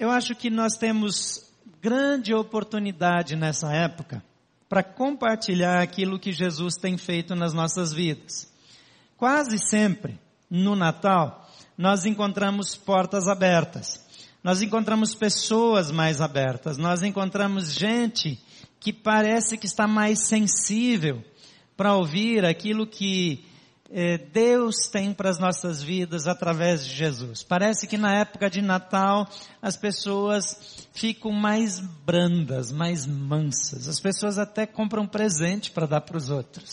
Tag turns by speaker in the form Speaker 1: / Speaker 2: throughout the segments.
Speaker 1: eu acho que nós temos grande oportunidade nessa época para compartilhar aquilo que Jesus tem feito nas nossas vidas. Quase sempre, no Natal, nós encontramos portas abertas. Nós encontramos pessoas mais abertas. Nós encontramos gente que parece que está mais sensível para ouvir aquilo que eh, Deus tem para as nossas vidas através de Jesus. Parece que na época de Natal as pessoas ficam mais brandas, mais mansas. As pessoas até compram presente para dar para os outros.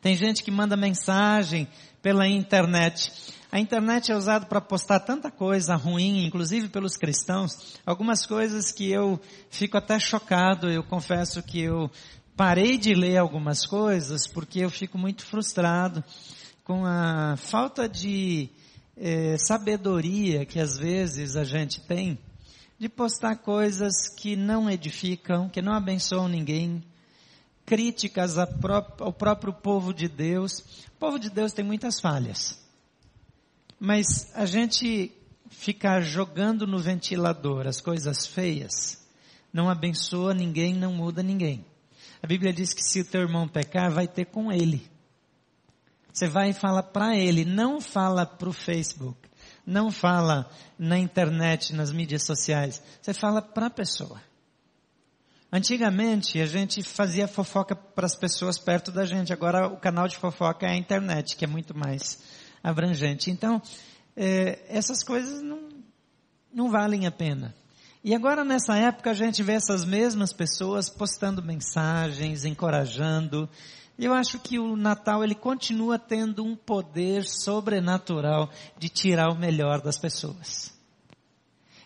Speaker 1: Tem gente que manda mensagem pela internet. A internet é usada para postar tanta coisa ruim, inclusive pelos cristãos, algumas coisas que eu fico até chocado, eu confesso que eu parei de ler algumas coisas porque eu fico muito frustrado com a falta de eh, sabedoria que às vezes a gente tem de postar coisas que não edificam, que não abençoam ninguém, críticas ao próprio povo de Deus. O povo de Deus tem muitas falhas. Mas a gente ficar jogando no ventilador as coisas feias não abençoa ninguém, não muda ninguém. A Bíblia diz que se o teu irmão pecar, vai ter com ele. Você vai e fala para ele, não fala para o Facebook, não fala na internet, nas mídias sociais. Você fala para a pessoa. Antigamente a gente fazia fofoca para as pessoas perto da gente. Agora o canal de fofoca é a internet, que é muito mais abrangente. Então é, essas coisas não, não valem a pena. E agora nessa época a gente vê essas mesmas pessoas postando mensagens, encorajando. Eu acho que o Natal ele continua tendo um poder sobrenatural de tirar o melhor das pessoas.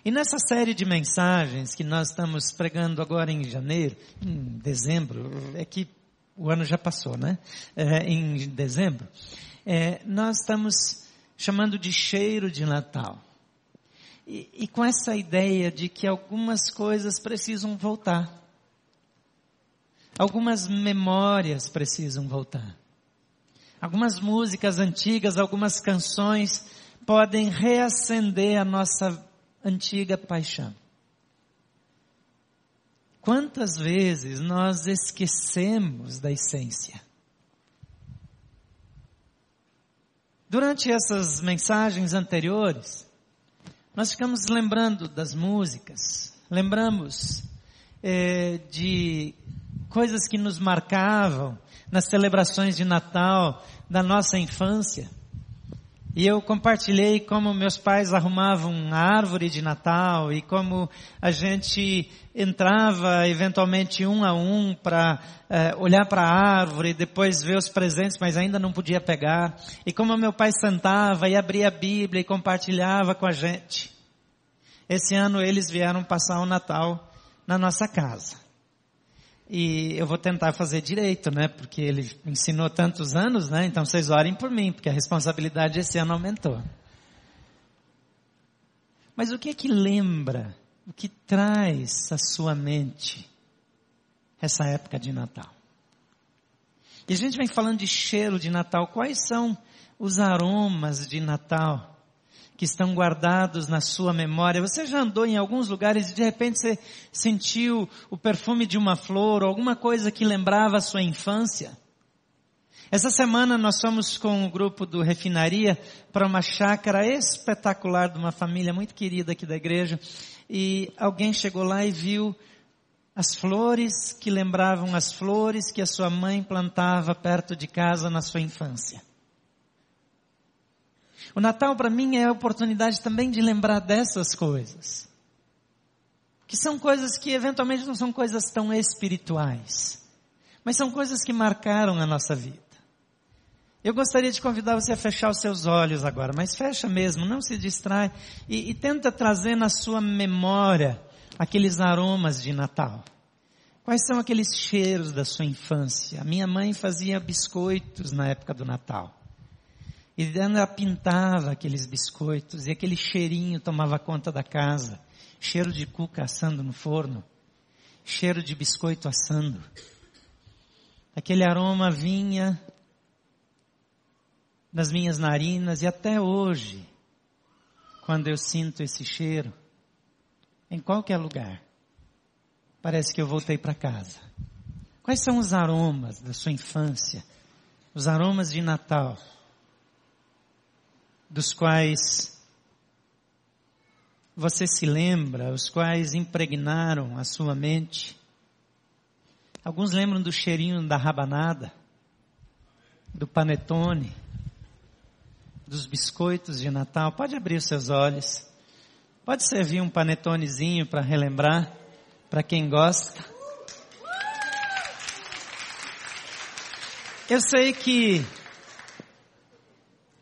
Speaker 1: E nessa série de mensagens que nós estamos pregando agora em janeiro, em dezembro, é que o ano já passou, né? É, em dezembro, é, nós estamos chamando de cheiro de Natal. E, e com essa ideia de que algumas coisas precisam voltar. Algumas memórias precisam voltar. Algumas músicas antigas, algumas canções podem reacender a nossa antiga paixão. Quantas vezes nós esquecemos da essência? Durante essas mensagens anteriores, nós ficamos lembrando das músicas, lembramos é, de coisas que nos marcavam nas celebrações de Natal da nossa infância. E eu compartilhei como meus pais arrumavam a árvore de Natal e como a gente entrava eventualmente um a um para é, olhar para a árvore, depois ver os presentes, mas ainda não podia pegar. E como meu pai sentava e abria a Bíblia e compartilhava com a gente. Esse ano eles vieram passar o Natal na nossa casa. E eu vou tentar fazer direito, né? Porque ele ensinou tantos anos, né? Então vocês orem por mim, porque a responsabilidade esse ano aumentou. Mas o que é que lembra, o que traz à sua mente essa época de Natal? E a gente vem falando de cheiro de Natal. Quais são os aromas de Natal? Que estão guardados na sua memória. Você já andou em alguns lugares e de repente você sentiu o perfume de uma flor ou alguma coisa que lembrava a sua infância? Essa semana nós fomos com o grupo do Refinaria para uma chácara espetacular de uma família muito querida aqui da igreja e alguém chegou lá e viu as flores que lembravam as flores que a sua mãe plantava perto de casa na sua infância. O Natal para mim é a oportunidade também de lembrar dessas coisas. Que são coisas que eventualmente não são coisas tão espirituais, mas são coisas que marcaram a nossa vida. Eu gostaria de convidar você a fechar os seus olhos agora, mas fecha mesmo, não se distrai e, e tenta trazer na sua memória aqueles aromas de Natal. Quais são aqueles cheiros da sua infância? A minha mãe fazia biscoitos na época do Natal. E ela pintava aqueles biscoitos e aquele cheirinho tomava conta da casa. Cheiro de cuca assando no forno. Cheiro de biscoito assando. Aquele aroma vinha das minhas narinas e até hoje, quando eu sinto esse cheiro, em qualquer lugar, parece que eu voltei para casa. Quais são os aromas da sua infância? Os aromas de Natal, dos quais você se lembra, os quais impregnaram a sua mente? Alguns lembram do cheirinho da rabanada, do panetone, dos biscoitos de Natal. Pode abrir os seus olhos. Pode servir um panetonezinho para relembrar, para quem gosta. Eu sei que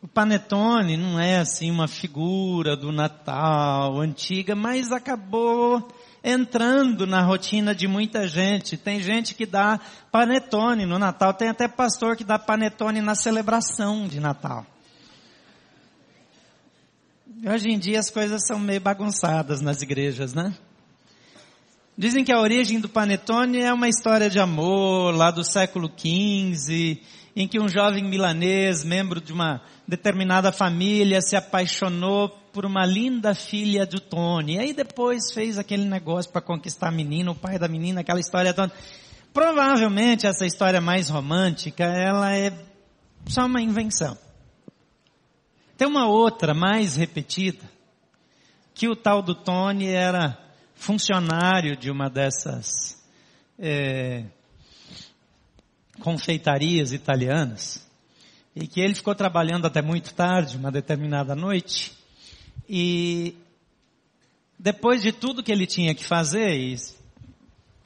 Speaker 1: o panetone não é assim uma figura do Natal antiga, mas acabou entrando na rotina de muita gente. Tem gente que dá panetone no Natal, tem até pastor que dá panetone na celebração de Natal. Hoje em dia as coisas são meio bagunçadas nas igrejas, né? Dizem que a origem do panetone é uma história de amor lá do século XV, em que um jovem milanês, membro de uma determinada família, se apaixonou por uma linda filha do Tony. E aí depois fez aquele negócio para conquistar a menina, o pai da menina, aquela história toda. Provavelmente essa história mais romântica, ela é só uma invenção. Tem uma outra mais repetida, que o tal do Tony era funcionário de uma dessas é, confeitarias italianas e que ele ficou trabalhando até muito tarde, uma determinada noite, e depois de tudo que ele tinha que fazer, e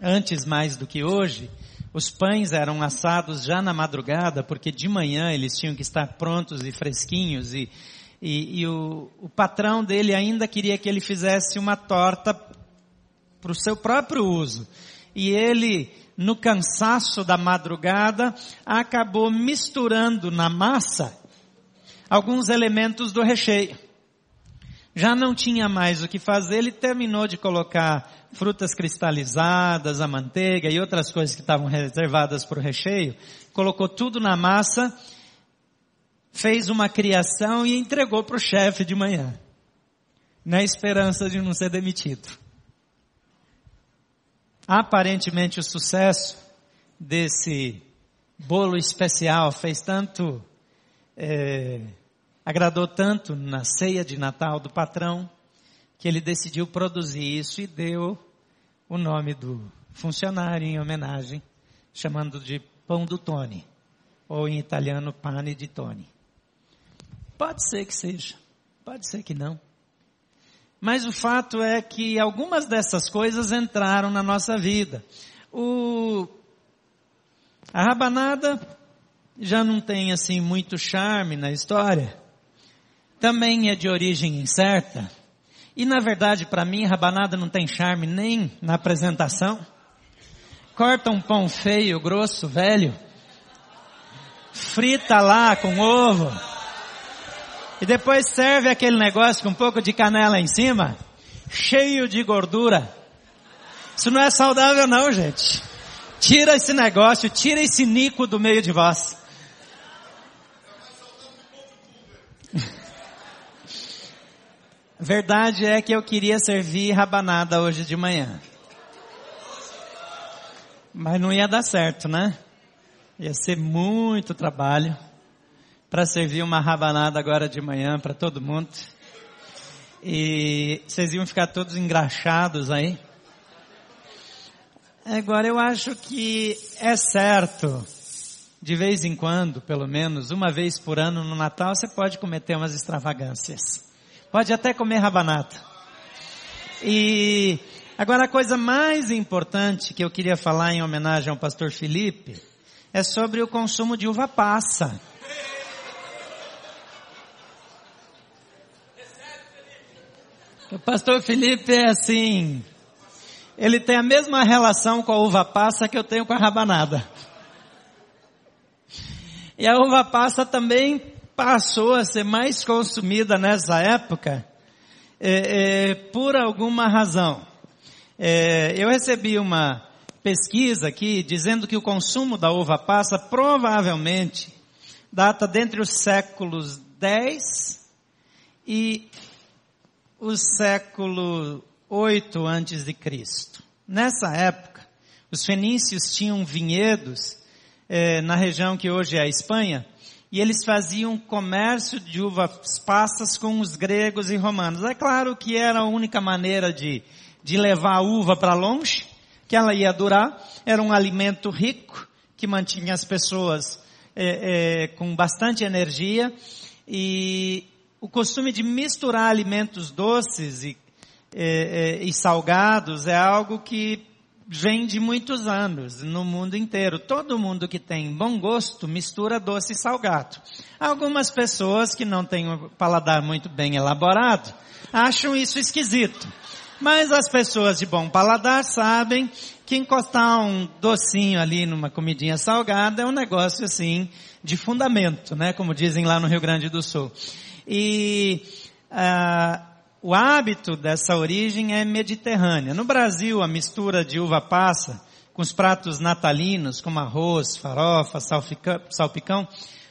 Speaker 1: antes mais do que hoje, os pães eram assados já na madrugada, porque de manhã eles tinham que estar prontos e fresquinhos, e, e, e o, o patrão dele ainda queria que ele fizesse uma torta para o seu próprio uso. E ele, no cansaço da madrugada, acabou misturando na massa alguns elementos do recheio. Já não tinha mais o que fazer, ele terminou de colocar frutas cristalizadas, a manteiga e outras coisas que estavam reservadas para o recheio, colocou tudo na massa, fez uma criação e entregou para o chefe de manhã, na esperança de não ser demitido. Aparentemente o sucesso desse bolo especial fez tanto, é, agradou tanto na ceia de Natal do patrão, que ele decidiu produzir isso e deu o nome do funcionário em homenagem, chamando de pão do Tony, ou em italiano pane di Tony. Pode ser que seja, pode ser que não. Mas o fato é que algumas dessas coisas entraram na nossa vida. O, a rabanada já não tem assim muito charme na história. Também é de origem incerta. E na verdade, para mim, rabanada não tem charme nem na apresentação. Corta um pão feio, grosso, velho, frita lá com ovo, e depois serve aquele negócio com um pouco de canela em cima, cheio de gordura. Isso não é saudável não, gente. Tira esse negócio, tira esse nico do meio de vós. Verdade é que eu queria servir rabanada hoje de manhã. Mas não ia dar certo, né? Ia ser muito trabalho para servir uma rabanada agora de manhã para todo mundo. E vocês iam ficar todos engraxados aí. Agora eu acho que é certo, de vez em quando, pelo menos, uma vez por ano no Natal, você pode cometer umas extravagâncias. Pode até comer rabanada. E agora a coisa mais importante que eu queria falar em homenagem ao pastor Felipe é sobre o consumo de uva passa. O pastor Felipe é assim, ele tem a mesma relação com a uva passa que eu tenho com a rabanada. E a uva passa também passou a ser mais consumida nessa época é, é, por alguma razão. É, eu recebi uma pesquisa aqui dizendo que o consumo da uva passa provavelmente data dentre os séculos 10 e o século 8 antes de Cristo. Nessa época, os fenícios tinham vinhedos eh, na região que hoje é a Espanha, e eles faziam comércio de uvas passas com os gregos e romanos. É claro que era a única maneira de, de levar a uva para longe, que ela ia durar, era um alimento rico, que mantinha as pessoas é, é, com bastante energia, e o costume de misturar alimentos doces e, é, e salgados é algo que vem de muitos anos no mundo inteiro. Todo mundo que tem bom gosto mistura doce e salgado. Algumas pessoas que não têm um paladar muito bem elaborado acham isso esquisito. Mas as pessoas de bom paladar sabem que encostar um docinho ali numa comidinha salgada é um negócio assim de fundamento, né? Como dizem lá no Rio Grande do Sul. E ah, o hábito dessa origem é mediterrânea. No Brasil, a mistura de uva passa com os pratos natalinos, como arroz, farofa, salpicão,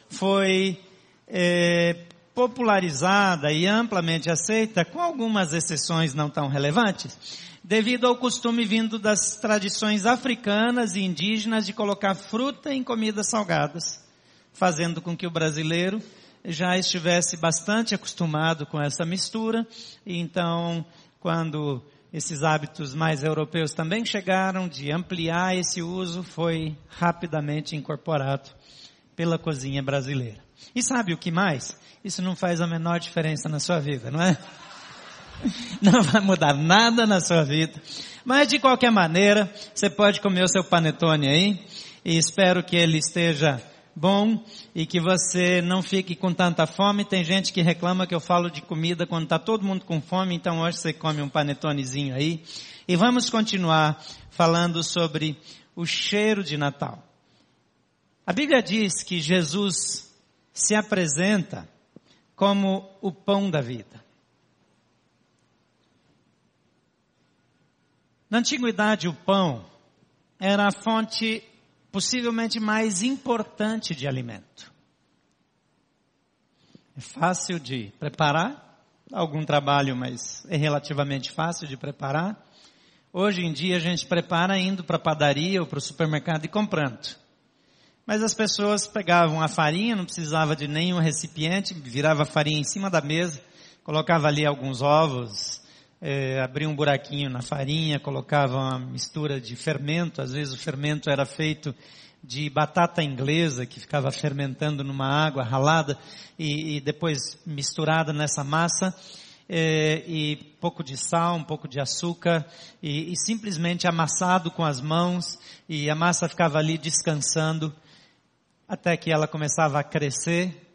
Speaker 1: foi é, popularizada e amplamente aceita, com algumas exceções não tão relevantes, devido ao costume vindo das tradições africanas e indígenas de colocar fruta em comidas salgadas, fazendo com que o brasileiro já estivesse bastante acostumado com essa mistura, e então, quando esses hábitos mais europeus também chegaram, de ampliar esse uso, foi rapidamente incorporado pela cozinha brasileira. E sabe o que mais? Isso não faz a menor diferença na sua vida, não é? Não vai mudar nada na sua vida. Mas de qualquer maneira, você pode comer o seu panetone aí, e espero que ele esteja bom e que você não fique com tanta fome. Tem gente que reclama que eu falo de comida quando está todo mundo com fome, então hoje você come um panetonezinho aí. E vamos continuar falando sobre o cheiro de Natal. A Bíblia diz que Jesus se apresenta como o pão da vida. Na antiguidade, o pão era a fonte possivelmente mais importante de alimento. É fácil de preparar, algum trabalho, mas é relativamente fácil de preparar. Hoje em dia a gente prepara indo para a padaria ou para o supermercado e comprando. Mas as pessoas pegavam a farinha, não precisava de nenhum recipiente, virava a farinha em cima da mesa, colocava ali alguns ovos, é, um buraquinho na farinha, colocava uma mistura de fermento, às vezes o fermento era feito de batata inglesa que ficava fermentando numa água ralada e, e depois misturada nessa massa, é, e pouco de sal, um pouco de açúcar, e, e simplesmente amassado com as mãos, e a massa ficava ali descansando, até que ela começava a crescer,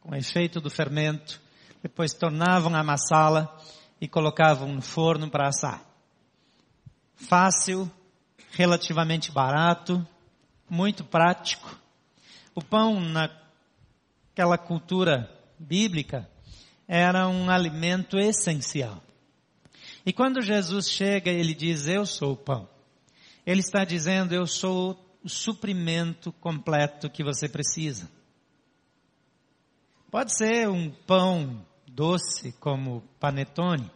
Speaker 1: com o efeito do fermento, depois tornavam a amassá-la, e colocavam no forno para assar. Fácil, relativamente barato, muito prático. O pão naquela cultura bíblica era um alimento essencial. E quando Jesus chega, ele diz: Eu sou o pão. Ele está dizendo: Eu sou o suprimento completo que você precisa. Pode ser um pão doce como panetone,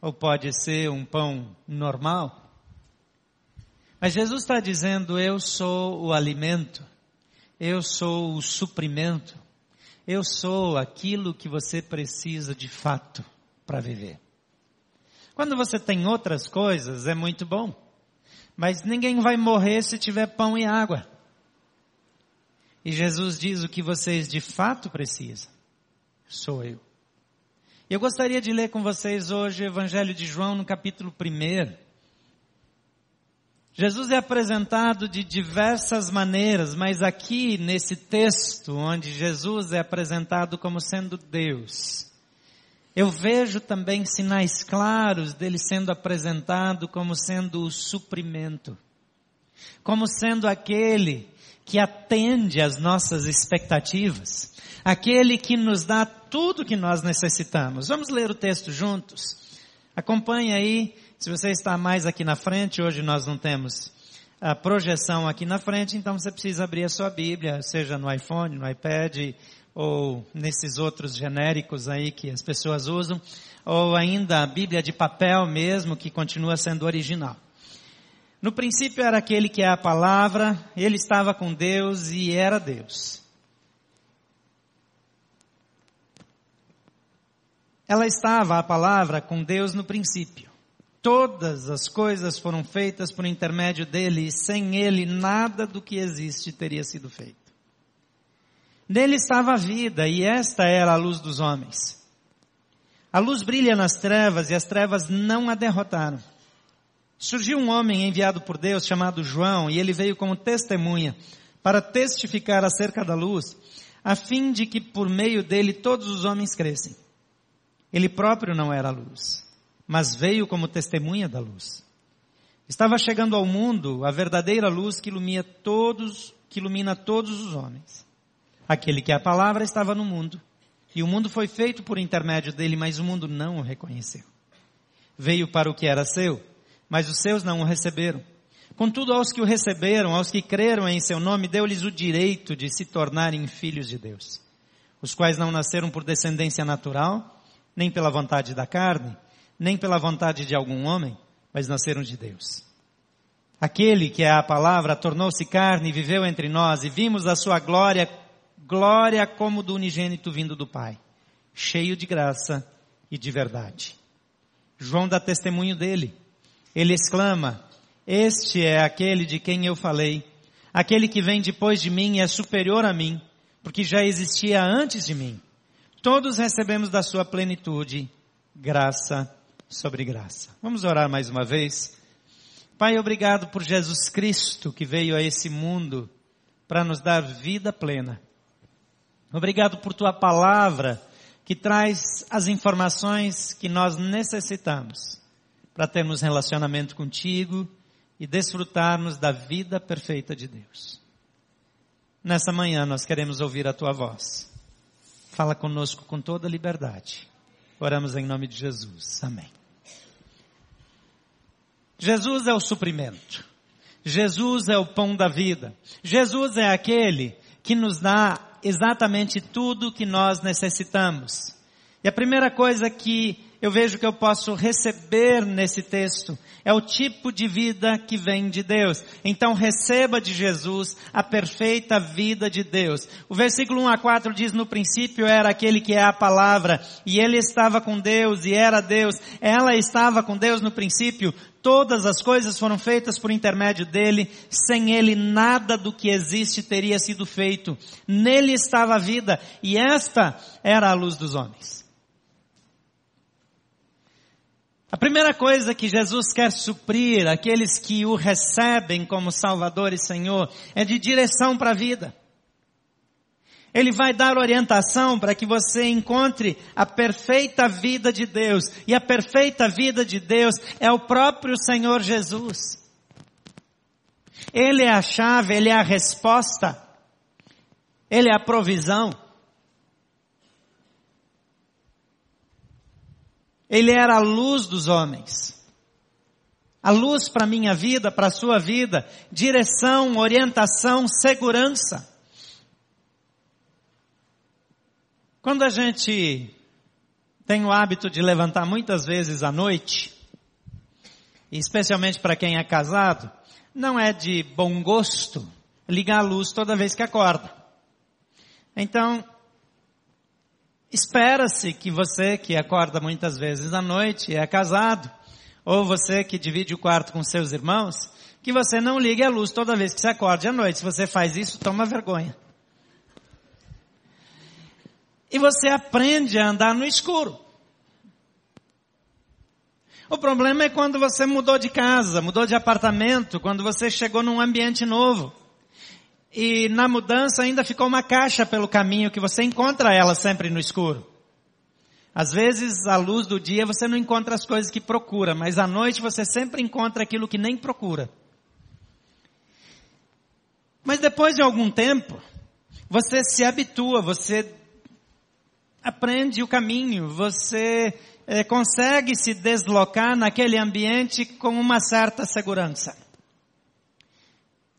Speaker 1: ou pode ser um pão normal. Mas Jesus está dizendo: Eu sou o alimento, eu sou o suprimento, eu sou aquilo que você precisa de fato para viver. Quando você tem outras coisas, é muito bom. Mas ninguém vai morrer se tiver pão e água. E Jesus diz o que vocês de fato precisam sou eu. Eu gostaria de ler com vocês hoje o Evangelho de João no capítulo 1. Jesus é apresentado de diversas maneiras, mas aqui nesse texto, onde Jesus é apresentado como sendo Deus, eu vejo também sinais claros dele sendo apresentado como sendo o suprimento, como sendo aquele que atende às nossas expectativas, aquele que nos dá tudo que nós necessitamos. Vamos ler o texto juntos? Acompanhe aí, se você está mais aqui na frente, hoje nós não temos a projeção aqui na frente, então você precisa abrir a sua Bíblia, seja no iPhone, no iPad, ou nesses outros genéricos aí que as pessoas usam, ou ainda a Bíblia de papel mesmo, que continua sendo original. No princípio era aquele que é a palavra, ele estava com Deus e era Deus. Ela estava, a palavra, com Deus no princípio. Todas as coisas foram feitas por intermédio dele e sem ele nada do que existe teria sido feito. Nele estava a vida e esta era a luz dos homens. A luz brilha nas trevas e as trevas não a derrotaram. Surgiu um homem enviado por Deus chamado João e ele veio como testemunha para testificar acerca da luz, a fim de que por meio dele todos os homens crescem. Ele próprio não era a luz, mas veio como testemunha da luz. Estava chegando ao mundo a verdadeira luz que ilumina todos, que ilumina todos os homens. Aquele que é a palavra estava no mundo, e o mundo foi feito por intermédio dele, mas o mundo não o reconheceu. Veio para o que era seu, mas os seus não o receberam. Contudo, aos que o receberam, aos que creram em seu nome, deu-lhes o direito de se tornarem filhos de Deus, os quais não nasceram por descendência natural, nem pela vontade da carne, nem pela vontade de algum homem, mas nasceram de Deus. Aquele que é a palavra tornou-se carne e viveu entre nós e vimos a sua glória, glória como do unigênito vindo do Pai, cheio de graça e de verdade. João dá testemunho dele ele exclama, este é aquele de quem eu falei. Aquele que vem depois de mim é superior a mim, porque já existia antes de mim. Todos recebemos da sua plenitude graça sobre graça. Vamos orar mais uma vez. Pai, obrigado por Jesus Cristo que veio a esse mundo para nos dar vida plena. Obrigado por tua palavra que traz as informações que nós necessitamos para termos relacionamento contigo e desfrutarmos da vida perfeita de Deus. Nessa manhã nós queremos ouvir a tua voz. Fala conosco com toda liberdade. Oramos em nome de Jesus. Amém. Jesus é o suprimento. Jesus é o pão da vida. Jesus é aquele que nos dá exatamente tudo que nós necessitamos. E a primeira coisa que eu vejo que eu posso receber nesse texto é o tipo de vida que vem de Deus. Então receba de Jesus a perfeita vida de Deus. O versículo 1 a 4 diz, no princípio era aquele que é a palavra, e ele estava com Deus, e era Deus. Ela estava com Deus no princípio. Todas as coisas foram feitas por intermédio dele. Sem ele nada do que existe teria sido feito. Nele estava a vida, e esta era a luz dos homens. A primeira coisa que Jesus quer suprir aqueles que o recebem como Salvador e Senhor é de direção para a vida. Ele vai dar orientação para que você encontre a perfeita vida de Deus. E a perfeita vida de Deus é o próprio Senhor Jesus. Ele é a chave, ele é a resposta. Ele é a provisão. Ele era a luz dos homens. A luz para a minha vida, para a sua vida, direção, orientação, segurança. Quando a gente tem o hábito de levantar muitas vezes à noite, especialmente para quem é casado, não é de bom gosto ligar a luz toda vez que acorda. Então, Espera-se que você que acorda muitas vezes à noite é casado, ou você que divide o quarto com seus irmãos, que você não ligue a luz toda vez que você acorde à noite. Se você faz isso, toma vergonha. E você aprende a andar no escuro. O problema é quando você mudou de casa, mudou de apartamento, quando você chegou num ambiente novo e na mudança ainda ficou uma caixa pelo caminho que você encontra ela sempre no escuro. Às vezes, à luz do dia, você não encontra as coisas que procura, mas à noite você sempre encontra aquilo que nem procura. Mas depois de algum tempo, você se habitua, você aprende o caminho, você é, consegue se deslocar naquele ambiente com uma certa segurança.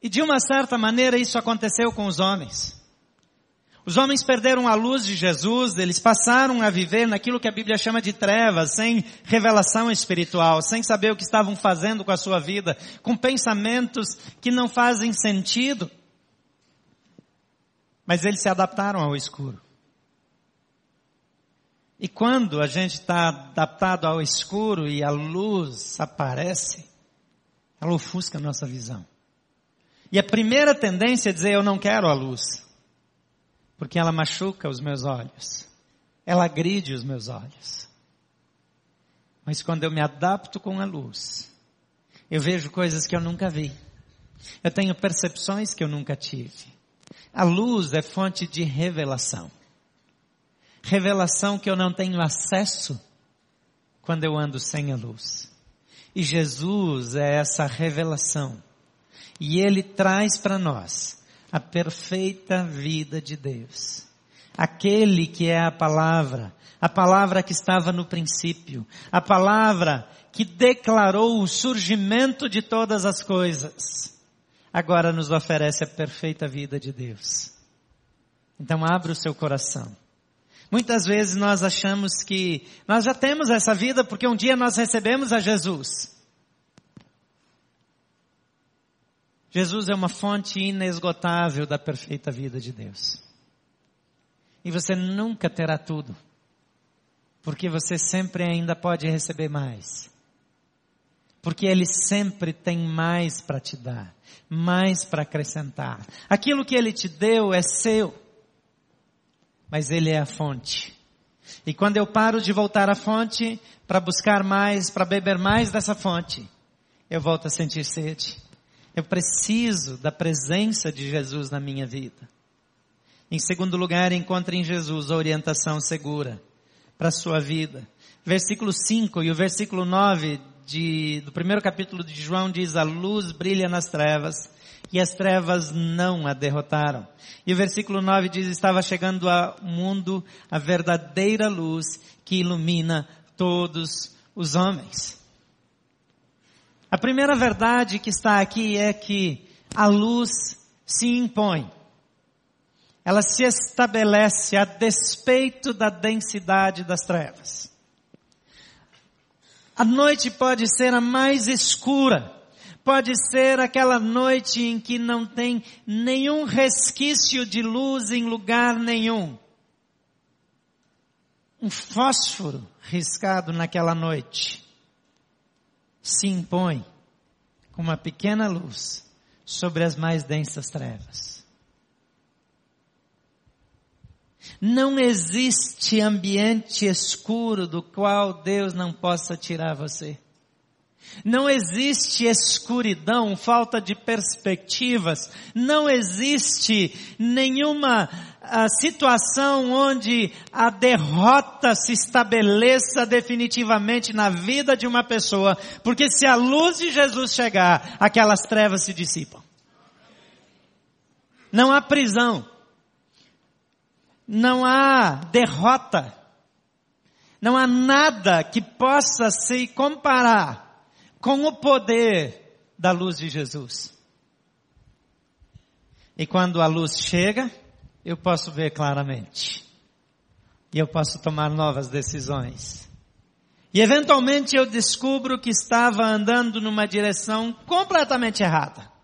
Speaker 1: E de uma certa maneira isso aconteceu com os homens. Os homens perderam a luz de Jesus, eles passaram a viver naquilo que a Bíblia chama de trevas, sem revelação espiritual, sem saber o que estavam fazendo com a sua vida, com pensamentos que não fazem sentido. Mas eles se adaptaram ao escuro. E quando a gente está adaptado ao escuro e a luz aparece, ela ofusca a nossa visão. E a primeira tendência é dizer eu não quero a luz porque ela machuca os meus olhos, ela agride os meus olhos. Mas quando eu me adapto com a luz, eu vejo coisas que eu nunca vi. Eu tenho percepções que eu nunca tive. A luz é fonte de revelação. Revelação que eu não tenho acesso quando eu ando sem a luz. E Jesus é essa revelação. E Ele traz para nós a perfeita vida de Deus. Aquele que é a palavra, a palavra que estava no princípio, a palavra que declarou o surgimento de todas as coisas, agora nos oferece a perfeita vida de Deus. Então abra o seu coração. Muitas vezes nós achamos que nós já temos essa vida porque um dia nós recebemos a Jesus. Jesus é uma fonte inesgotável da perfeita vida de Deus. E você nunca terá tudo, porque você sempre ainda pode receber mais. Porque Ele sempre tem mais para te dar, mais para acrescentar. Aquilo que Ele te deu é seu, mas Ele é a fonte. E quando eu paro de voltar à fonte para buscar mais, para beber mais dessa fonte, eu volto a sentir sede. Eu preciso da presença de Jesus na minha vida. Em segundo lugar, encontre em Jesus a orientação segura para a sua vida. Versículo 5 e o versículo 9 de, do primeiro capítulo de João diz, a luz brilha nas trevas e as trevas não a derrotaram. E o versículo 9 diz, estava chegando ao mundo a verdadeira luz que ilumina todos os homens. A primeira verdade que está aqui é que a luz se impõe. Ela se estabelece a despeito da densidade das trevas. A noite pode ser a mais escura. Pode ser aquela noite em que não tem nenhum resquício de luz em lugar nenhum. Um fósforo riscado naquela noite se impõe com uma pequena luz sobre as mais densas trevas. Não existe ambiente escuro do qual Deus não possa tirar você. Não existe escuridão, falta de perspectivas. Não existe nenhuma a situação onde a derrota se estabeleça definitivamente na vida de uma pessoa, porque se a luz de Jesus chegar, aquelas trevas se dissipam. Não há prisão. Não há derrota. Não há nada que possa se comparar com o poder da luz de Jesus. E quando a luz chega, eu posso ver claramente. E eu posso tomar novas decisões. E eventualmente eu descubro que estava andando numa direção completamente errada.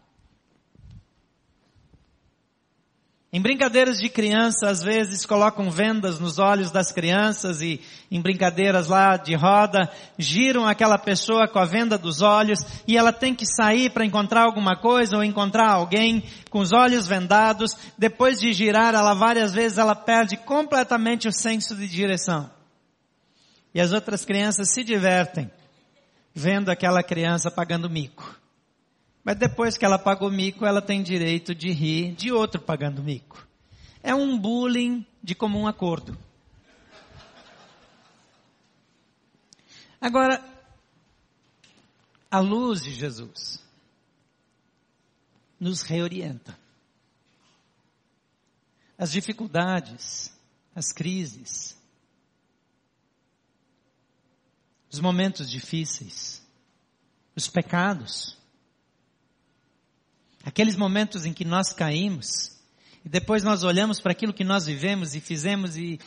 Speaker 1: Em brincadeiras de criança, às vezes colocam vendas nos olhos das crianças e em brincadeiras lá de roda, giram aquela pessoa com a venda dos olhos e ela tem que sair para encontrar alguma coisa ou encontrar alguém com os olhos vendados. Depois de girar ela várias vezes, ela perde completamente o senso de direção. E as outras crianças se divertem vendo aquela criança pagando mico. Mas depois que ela pagou mico, ela tem direito de rir de outro pagando mico. É um bullying de comum acordo. Agora, a luz de Jesus nos reorienta. As dificuldades, as crises, os momentos difíceis, os pecados, Aqueles momentos em que nós caímos, E depois nós olhamos para aquilo que nós vivemos e fizemos e,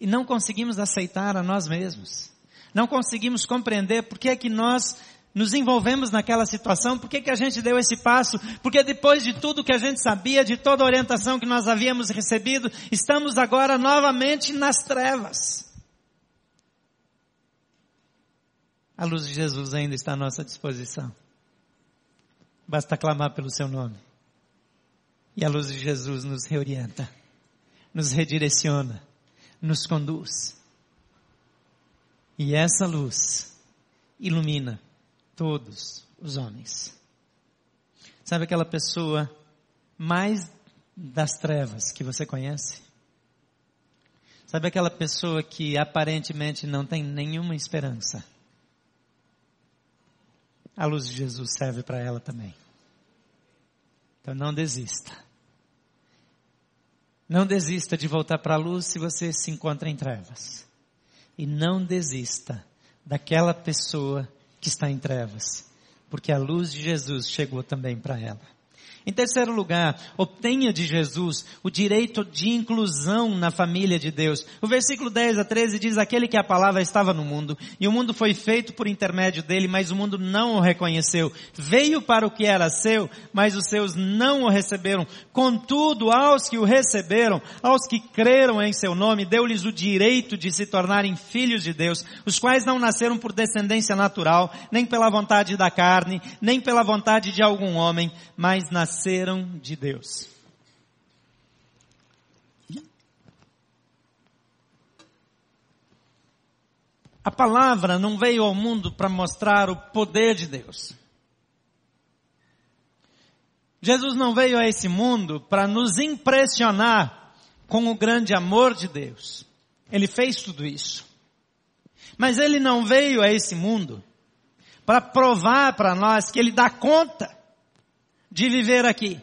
Speaker 1: e não conseguimos aceitar a nós mesmos. Não conseguimos compreender por que é que nós nos envolvemos naquela situação, por que, que a gente deu esse passo? Porque depois de tudo que a gente sabia, de toda a orientação que nós havíamos recebido, estamos agora novamente nas trevas. A luz de Jesus ainda está à nossa disposição. Basta clamar pelo seu nome. E a luz de Jesus nos reorienta, nos redireciona, nos conduz. E essa luz ilumina todos os homens. Sabe aquela pessoa mais das trevas que você conhece? Sabe aquela pessoa que aparentemente não tem nenhuma esperança? A luz de Jesus serve para ela também. Então não desista. Não desista de voltar para a luz se você se encontra em trevas. E não desista daquela pessoa que está em trevas, porque a luz de Jesus chegou também para ela. Em terceiro lugar, obtenha de Jesus o direito de inclusão na família de Deus. O versículo 10 a 13 diz, aquele que a palavra estava no mundo, e o mundo foi feito por intermédio dele, mas o mundo não o reconheceu. Veio para o que era seu, mas os seus não o receberam. Contudo, aos que o receberam, aos que creram em seu nome, deu-lhes o direito de se tornarem filhos de Deus, os quais não nasceram por descendência natural, nem pela vontade da carne, nem pela vontade de algum homem, mas nasceram nasceram de Deus. A palavra não veio ao mundo para mostrar o poder de Deus. Jesus não veio a esse mundo para nos impressionar com o grande amor de Deus. Ele fez tudo isso. Mas ele não veio a esse mundo para provar para nós que ele dá conta de viver aqui.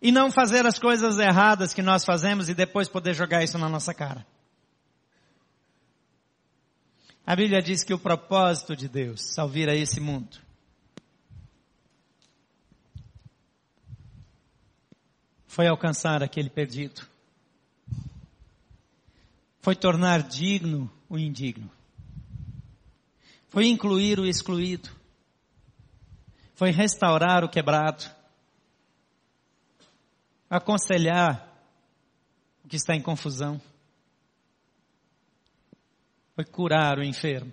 Speaker 1: E não fazer as coisas erradas que nós fazemos e depois poder jogar isso na nossa cara. A Bíblia diz que o propósito de Deus ao vir a esse mundo foi alcançar aquele perdido. Foi tornar digno o indigno. Foi incluir o excluído foi restaurar o quebrado, aconselhar o que está em confusão, foi curar o enfermo,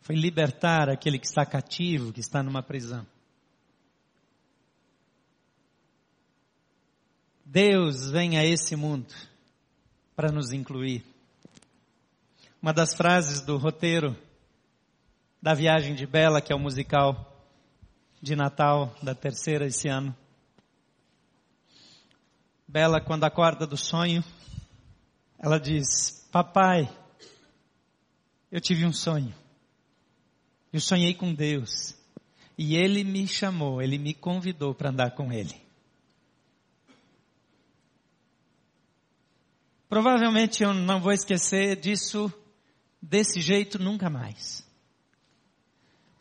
Speaker 1: foi libertar aquele que está cativo, que está numa prisão. Deus vem a esse mundo para nos incluir. Uma das frases do roteiro da Viagem de Bela, que é o musical de Natal da terceira esse ano. Bela, quando acorda do sonho, ela diz: Papai, eu tive um sonho. Eu sonhei com Deus. E Ele me chamou, Ele me convidou para andar com Ele. Provavelmente eu não vou esquecer disso desse jeito nunca mais.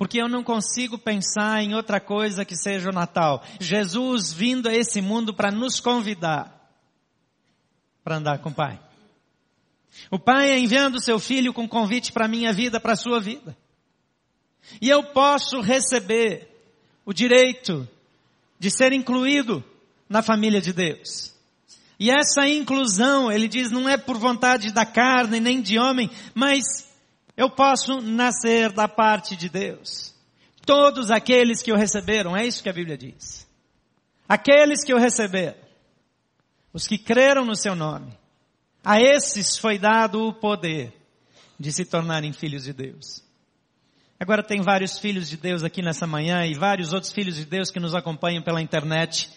Speaker 1: Porque eu não consigo pensar em outra coisa que seja o Natal. Jesus vindo a esse mundo para nos convidar para andar com o Pai. O Pai é enviando seu filho com convite para a minha vida, para a sua vida. E eu posso receber o direito de ser incluído na família de Deus. E essa inclusão, ele diz, não é por vontade da carne nem de homem, mas eu posso nascer da parte de Deus. Todos aqueles que o receberam, é isso que a Bíblia diz. Aqueles que o receberam, os que creram no seu nome, a esses foi dado o poder de se tornarem filhos de Deus. Agora tem vários filhos de Deus aqui nessa manhã e vários outros filhos de Deus que nos acompanham pela internet.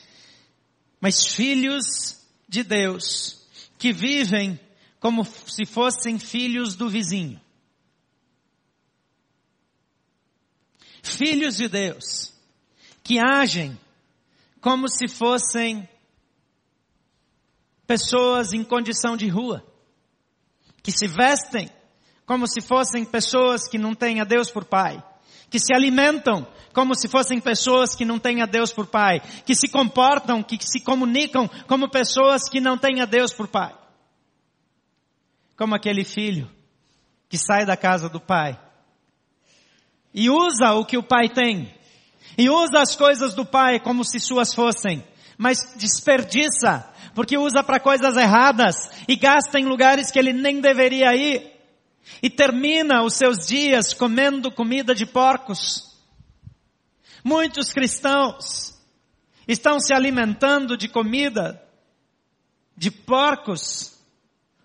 Speaker 1: Mas filhos de Deus que vivem como se fossem filhos do vizinho. Filhos de Deus, que agem como se fossem pessoas em condição de rua, que se vestem como se fossem pessoas que não têm a Deus por Pai, que se alimentam como se fossem pessoas que não têm a Deus por pai, que se comportam, que se comunicam como pessoas que não têm a Deus por pai. Como aquele filho que sai da casa do pai e usa o que o pai tem, e usa as coisas do pai como se suas fossem, mas desperdiça, porque usa para coisas erradas e gasta em lugares que ele nem deveria ir, e termina os seus dias comendo comida de porcos. Muitos cristãos estão se alimentando de comida de porcos,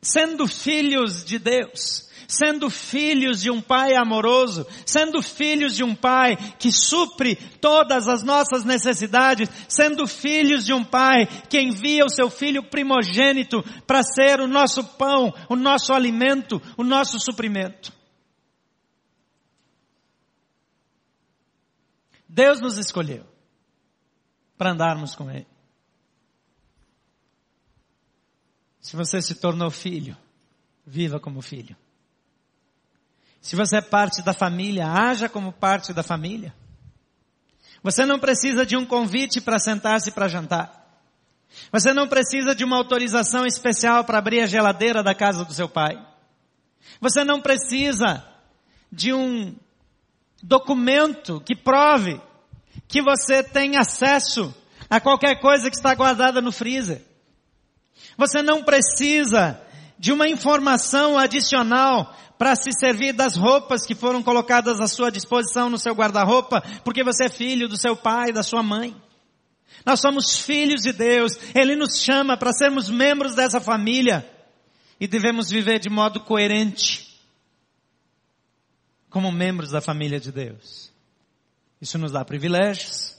Speaker 1: sendo filhos de Deus, sendo filhos de um pai amoroso, sendo filhos de um pai que supre todas as nossas necessidades, sendo filhos de um pai que envia o seu filho primogênito para ser o nosso pão, o nosso alimento, o nosso suprimento. Deus nos escolheu para andarmos com Ele. Se você se tornou filho, viva como filho. Se você é parte da família, haja como parte da família. Você não precisa de um convite para sentar-se para jantar. Você não precisa de uma autorização especial para abrir a geladeira da casa do seu pai. Você não precisa de um documento que prove que você tem acesso a qualquer coisa que está guardada no freezer. Você não precisa de uma informação adicional para se servir das roupas que foram colocadas à sua disposição no seu guarda-roupa, porque você é filho do seu pai, da sua mãe. Nós somos filhos de Deus, Ele nos chama para sermos membros dessa família e devemos viver de modo coerente como membros da família de Deus. Isso nos dá privilégios,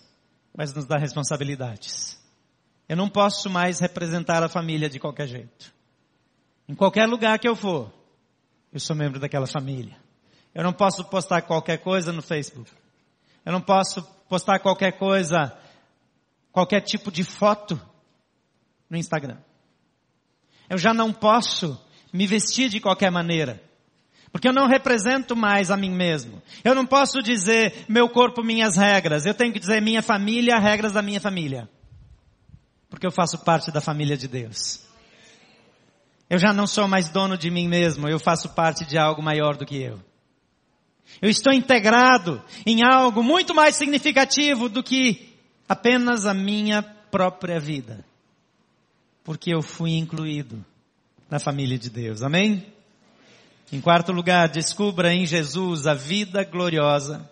Speaker 1: mas nos dá responsabilidades. Eu não posso mais representar a família de qualquer jeito. Em qualquer lugar que eu for, eu sou membro daquela família. Eu não posso postar qualquer coisa no Facebook. Eu não posso postar qualquer coisa, qualquer tipo de foto no Instagram. Eu já não posso me vestir de qualquer maneira. Porque eu não represento mais a mim mesmo. Eu não posso dizer meu corpo, minhas regras. Eu tenho que dizer minha família, regras da minha família. Porque eu faço parte da família de Deus. Eu já não sou mais dono de mim mesmo, eu faço parte de algo maior do que eu. Eu estou integrado em algo muito mais significativo do que apenas a minha própria vida. Porque eu fui incluído na família de Deus. Amém? Em quarto lugar, descubra em Jesus a vida gloriosa.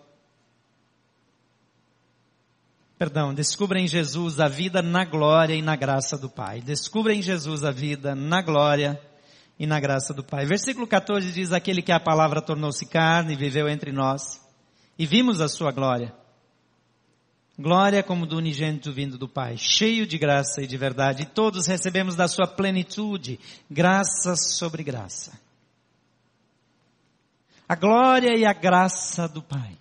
Speaker 1: Perdão, descubra em Jesus a vida na glória e na graça do Pai. Descubra em Jesus a vida na glória e na graça do Pai. Versículo 14 diz: Aquele que a palavra tornou-se carne e viveu entre nós, e vimos a sua glória. Glória como do unigênito vindo do Pai, cheio de graça e de verdade, e todos recebemos da sua plenitude, graça sobre graça a glória e a graça do Pai.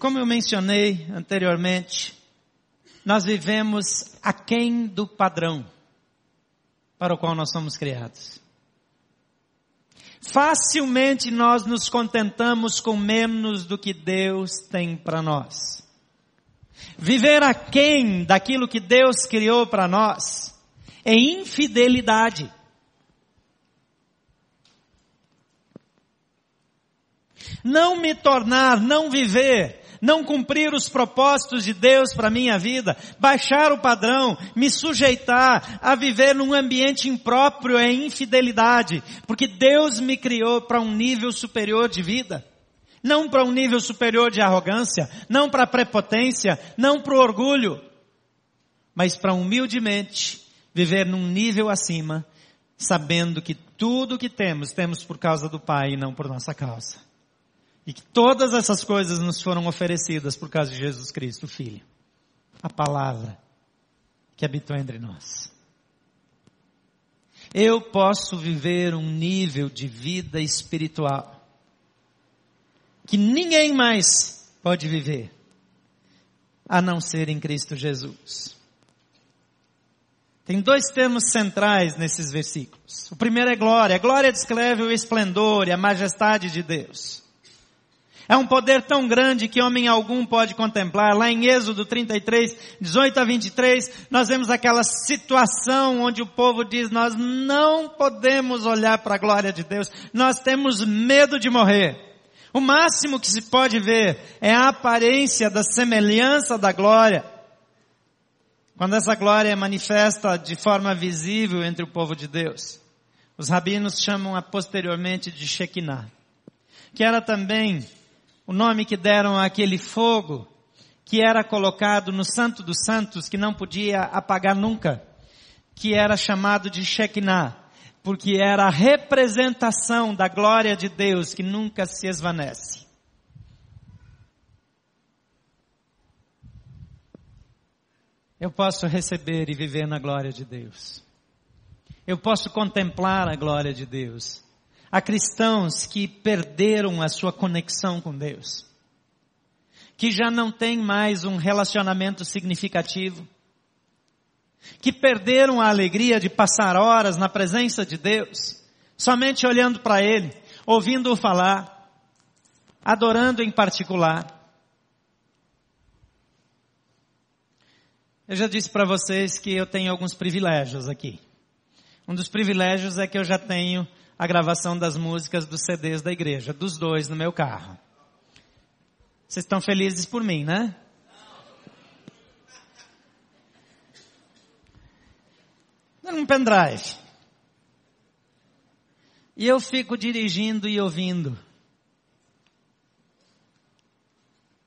Speaker 1: Como eu mencionei anteriormente, nós vivemos aquém do padrão para o qual nós somos criados. Facilmente nós nos contentamos com menos do que Deus tem para nós. Viver aquém daquilo que Deus criou para nós é infidelidade. não me tornar, não viver, não cumprir os propósitos de Deus para minha vida, baixar o padrão, me sujeitar a viver num ambiente impróprio é infidelidade, porque Deus me criou para um nível superior de vida. Não para um nível superior de arrogância, não para prepotência, não para o orgulho, mas para humildemente viver num nível acima, sabendo que tudo o que temos, temos por causa do Pai e não por nossa causa. E que todas essas coisas nos foram oferecidas por causa de Jesus Cristo, Filho. A palavra que habitou entre nós. Eu posso viver um nível de vida espiritual que ninguém mais pode viver a não ser em Cristo Jesus. Tem dois termos centrais nesses versículos. O primeiro é glória. A glória descreve o esplendor e a majestade de Deus. É um poder tão grande que homem algum pode contemplar. Lá em Êxodo 33, 18 a 23, nós vemos aquela situação onde o povo diz, nós não podemos olhar para a glória de Deus, nós temos medo de morrer. O máximo que se pode ver é a aparência da semelhança da glória. Quando essa glória é manifesta de forma visível entre o povo de Deus. Os rabinos chamam-a posteriormente de Shekinah, que era também o nome que deram àquele fogo que era colocado no Santo dos Santos, que não podia apagar nunca, que era chamado de Shekinah, porque era a representação da glória de Deus que nunca se esvanece. Eu posso receber e viver na glória de Deus. Eu posso contemplar a glória de Deus. Há cristãos que perderam a sua conexão com Deus, que já não têm mais um relacionamento significativo, que perderam a alegria de passar horas na presença de Deus, somente olhando para Ele, ouvindo-o falar, adorando em particular. Eu já disse para vocês que eu tenho alguns privilégios aqui. Um dos privilégios é que eu já tenho a gravação das músicas dos CDs da igreja, dos dois no meu carro. Vocês estão felizes por mim, né? Um pendrive. E eu fico dirigindo e ouvindo.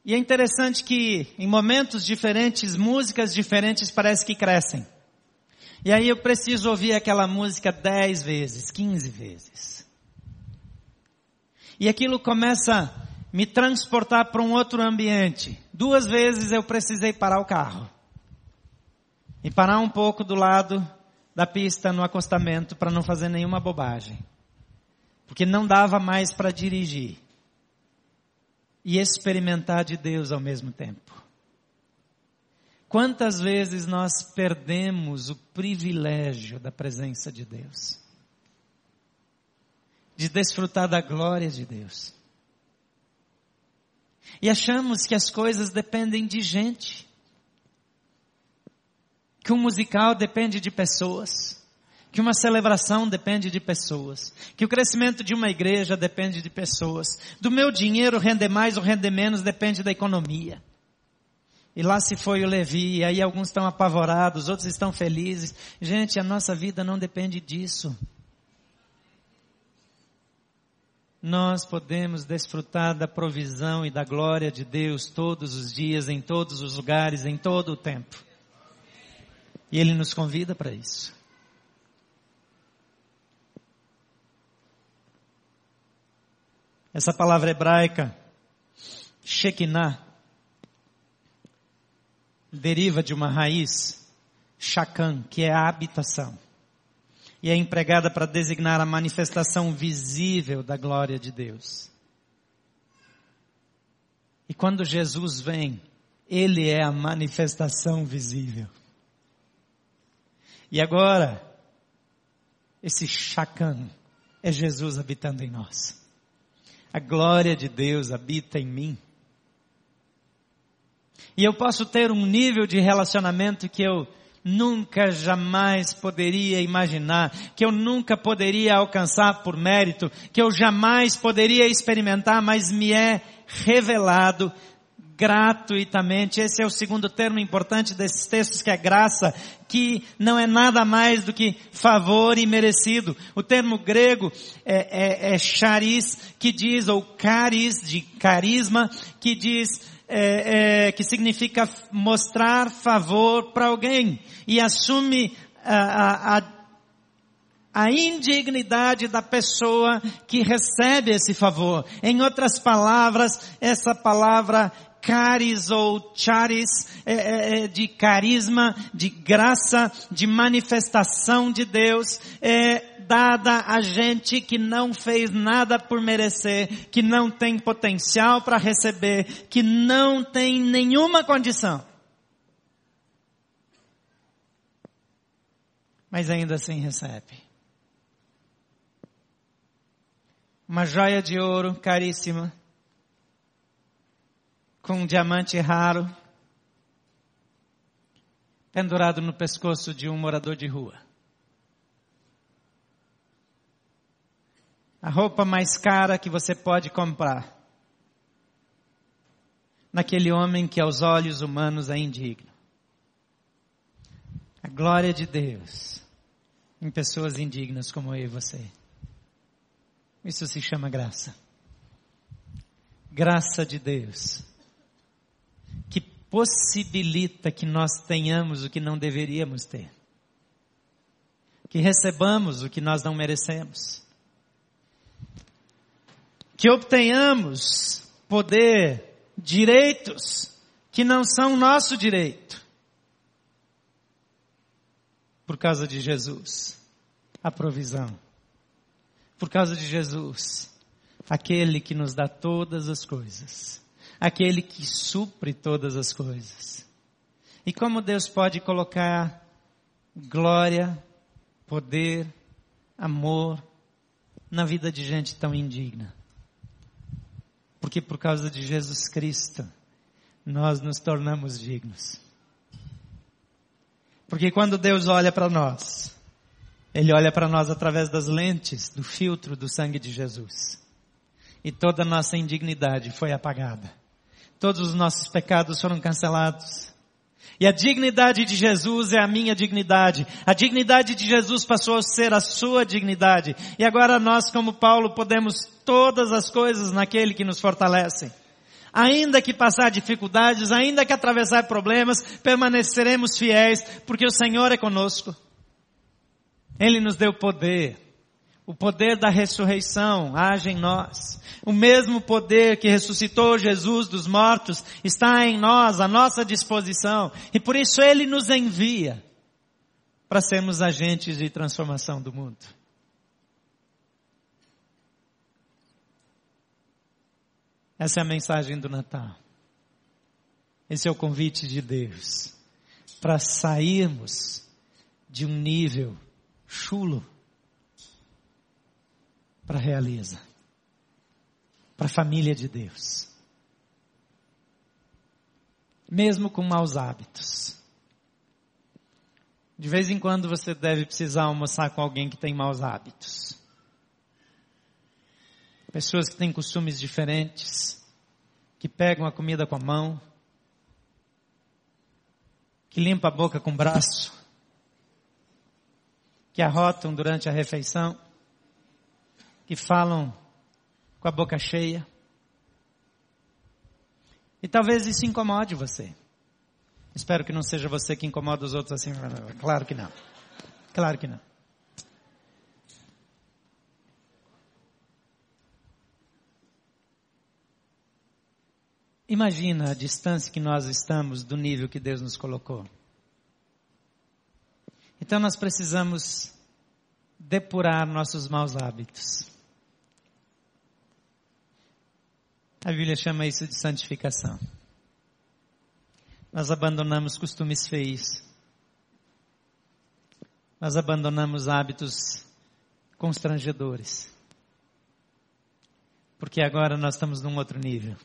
Speaker 1: E é interessante que em momentos diferentes, músicas diferentes parece que crescem. E aí eu preciso ouvir aquela música dez vezes, quinze vezes. E aquilo começa a me transportar para um outro ambiente. Duas vezes eu precisei parar o carro. E parar um pouco do lado da pista no acostamento para não fazer nenhuma bobagem. Porque não dava mais para dirigir. E experimentar de Deus ao mesmo tempo. Quantas vezes nós perdemos o privilégio da presença de Deus? De desfrutar da glória de Deus. E achamos que as coisas dependem de gente. Que um musical depende de pessoas. Que uma celebração depende de pessoas. Que o crescimento de uma igreja depende de pessoas. Do meu dinheiro render mais ou render menos depende da economia. E lá se foi o Levi, e aí alguns estão apavorados, outros estão felizes. Gente, a nossa vida não depende disso. Nós podemos desfrutar da provisão e da glória de Deus todos os dias, em todos os lugares, em todo o tempo. E Ele nos convida para isso. Essa palavra hebraica, Shekinah, deriva de uma raiz, shakan, que é a habitação. E é empregada para designar a manifestação visível da glória de Deus. E quando Jesus vem, Ele é a manifestação visível. E agora, esse shakan é Jesus habitando em nós. A glória de Deus habita em mim. E eu posso ter um nível de relacionamento que eu nunca jamais poderia imaginar, que eu nunca poderia alcançar por mérito, que eu jamais poderia experimentar, mas me é revelado gratuitamente. Esse é o segundo termo importante desses textos, que é graça, que não é nada mais do que favor e merecido. O termo grego é, é, é charis, que diz, ou caris, de carisma, que diz é, é, que significa mostrar favor para alguém e assume a, a, a indignidade da pessoa que recebe esse favor. Em outras palavras, essa palavra caris ou charis, é, é, é, de carisma, de graça, de manifestação de Deus, é dada a gente que não fez nada por merecer, que não tem potencial para receber, que não tem nenhuma condição. mas ainda assim recebe. Uma joia de ouro caríssima, com um diamante raro, pendurado no pescoço de um morador de rua. A roupa mais cara que você pode comprar. Naquele homem que aos olhos humanos é indigno. A glória de Deus em pessoas indignas como eu e você. Isso se chama graça. Graça de Deus. Que possibilita que nós tenhamos o que não deveríamos ter. Que recebamos o que nós não merecemos. Que obtenhamos poder, direitos que não são nosso direito. Por causa de Jesus. A provisão por causa de Jesus, aquele que nos dá todas as coisas, aquele que supre todas as coisas. E como Deus pode colocar glória, poder, amor na vida de gente tão indigna? Porque por causa de Jesus Cristo, nós nos tornamos dignos. Porque quando Deus olha para nós, ele olha para nós através das lentes do filtro do sangue de Jesus. E toda a nossa indignidade foi apagada. Todos os nossos pecados foram cancelados. E a dignidade de Jesus é a minha dignidade. A dignidade de Jesus passou a ser a sua dignidade. E agora nós, como Paulo, podemos todas as coisas naquele que nos fortalece. Ainda que passar dificuldades, ainda que atravessar problemas, permaneceremos fiéis, porque o Senhor é conosco. Ele nos deu poder. O poder da ressurreição age em nós. O mesmo poder que ressuscitou Jesus dos mortos está em nós, à nossa disposição. E por isso Ele nos envia para sermos agentes de transformação do mundo. Essa é a mensagem do Natal. Esse é o convite de Deus para sairmos de um nível chulo para a realiza, para a família de Deus. Mesmo com maus hábitos. De vez em quando você deve precisar almoçar com alguém que tem maus hábitos. Pessoas que têm costumes diferentes, que pegam a comida com a mão, que limpa a boca com o braço, que arrotam durante a refeição, que falam com a boca cheia. E talvez isso incomode você. Espero que não seja você que incomoda os outros assim. Claro que não. Claro que não. Imagina a distância que nós estamos do nível que Deus nos colocou. Então nós precisamos depurar nossos maus hábitos. A Bíblia chama isso de santificação. Nós abandonamos costumes feios. Nós abandonamos hábitos constrangedores. Porque agora nós estamos num outro nível.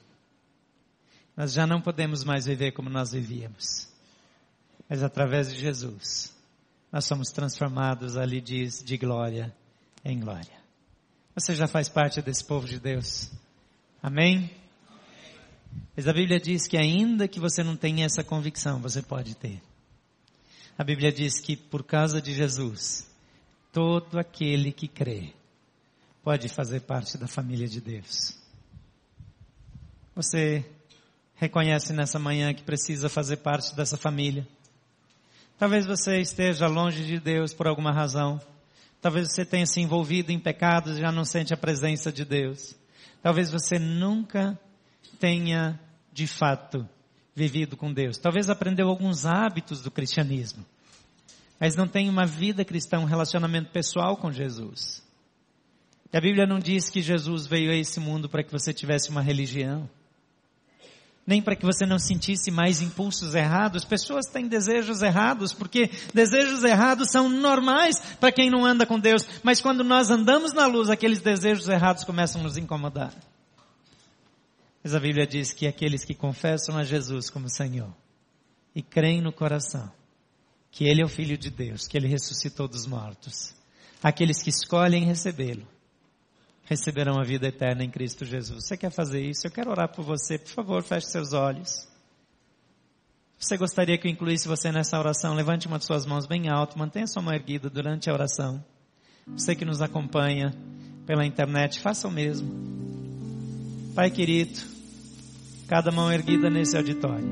Speaker 1: Nós já não podemos mais viver como nós vivíamos. Mas através de Jesus, nós somos transformados, ali diz, de glória em glória. Você já faz parte desse povo de Deus. Amém? Mas a Bíblia diz que ainda que você não tenha essa convicção, você pode ter. A Bíblia diz que por causa de Jesus, todo aquele que crê pode fazer parte da família de Deus. Você reconhece nessa manhã que precisa fazer parte dessa família? Talvez você esteja longe de Deus por alguma razão. Talvez você tenha se envolvido em pecados e já não sente a presença de Deus. Talvez você nunca tenha, de fato, vivido com Deus. Talvez aprendeu alguns hábitos do cristianismo, mas não tem uma vida cristã, um relacionamento pessoal com Jesus. E a Bíblia não diz que Jesus veio a esse mundo para que você tivesse uma religião. Nem para que você não sentisse mais impulsos errados. Pessoas têm desejos errados, porque desejos errados são normais para quem não anda com Deus, mas quando nós andamos na luz, aqueles desejos errados começam a nos incomodar. Mas a Bíblia diz que aqueles que confessam a Jesus como Senhor e creem no coração que Ele é o Filho de Deus, que Ele ressuscitou dos mortos, aqueles que escolhem recebê-lo, receberão a vida eterna em Cristo Jesus. Você quer fazer isso? Eu quero orar por você. Por favor, feche seus olhos. Você gostaria que eu incluísse você nessa oração? Levante uma de suas mãos bem alto, mantenha sua mão erguida durante a oração. Você que nos acompanha pela internet, faça o mesmo. Pai querido, cada mão erguida nesse auditório.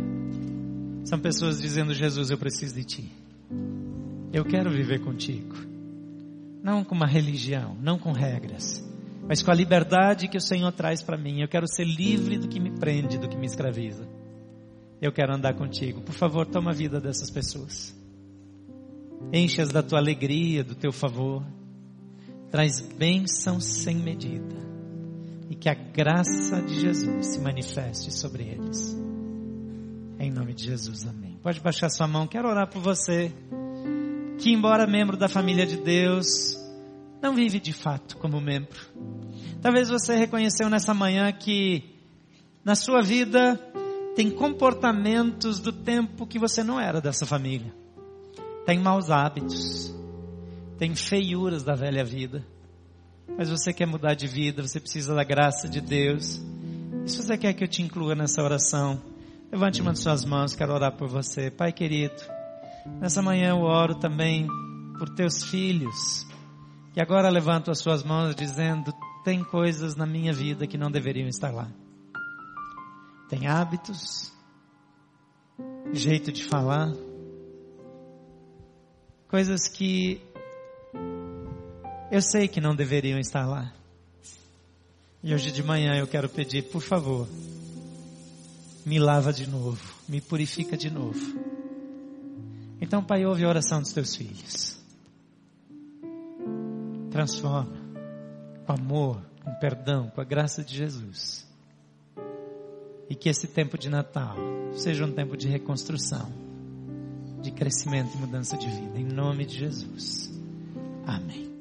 Speaker 1: São pessoas dizendo: Jesus, eu preciso de Ti. Eu quero viver contigo. Não com uma religião, não com regras, mas com a liberdade que o Senhor traz para mim. Eu quero ser livre do que me prende, do que me escraviza. Eu quero andar contigo. Por favor, toma a vida dessas pessoas. Enche-as da tua alegria, do teu favor. Traz bênção sem medida. E que a graça de Jesus se manifeste sobre eles. Em nome de Jesus, amém. Pode baixar sua mão. Quero orar por você. Que, embora membro da família de Deus, não vive de fato como membro. Talvez você reconheceu nessa manhã que na sua vida tem comportamentos do tempo que você não era dessa família. Tem maus hábitos, tem feiuras da velha vida. Mas você quer mudar de vida, você precisa da graça de Deus. E se você quer que eu te inclua nessa oração, levante uma de suas mãos, quero orar por você. Pai querido, nessa manhã eu oro também por teus filhos, e agora levanto as suas mãos dizendo: tem coisas na minha vida que não deveriam estar lá. Tem hábitos, jeito de falar, coisas que eu sei que não deveriam estar lá. E hoje de manhã eu quero pedir, por favor, me lava de novo, me purifica de novo. Então, Pai, ouve a oração dos teus filhos transforma com amor, com perdão, com a graça de Jesus. E que esse tempo de Natal seja um tempo de reconstrução, de crescimento e mudança de vida. Em nome de Jesus. Amém.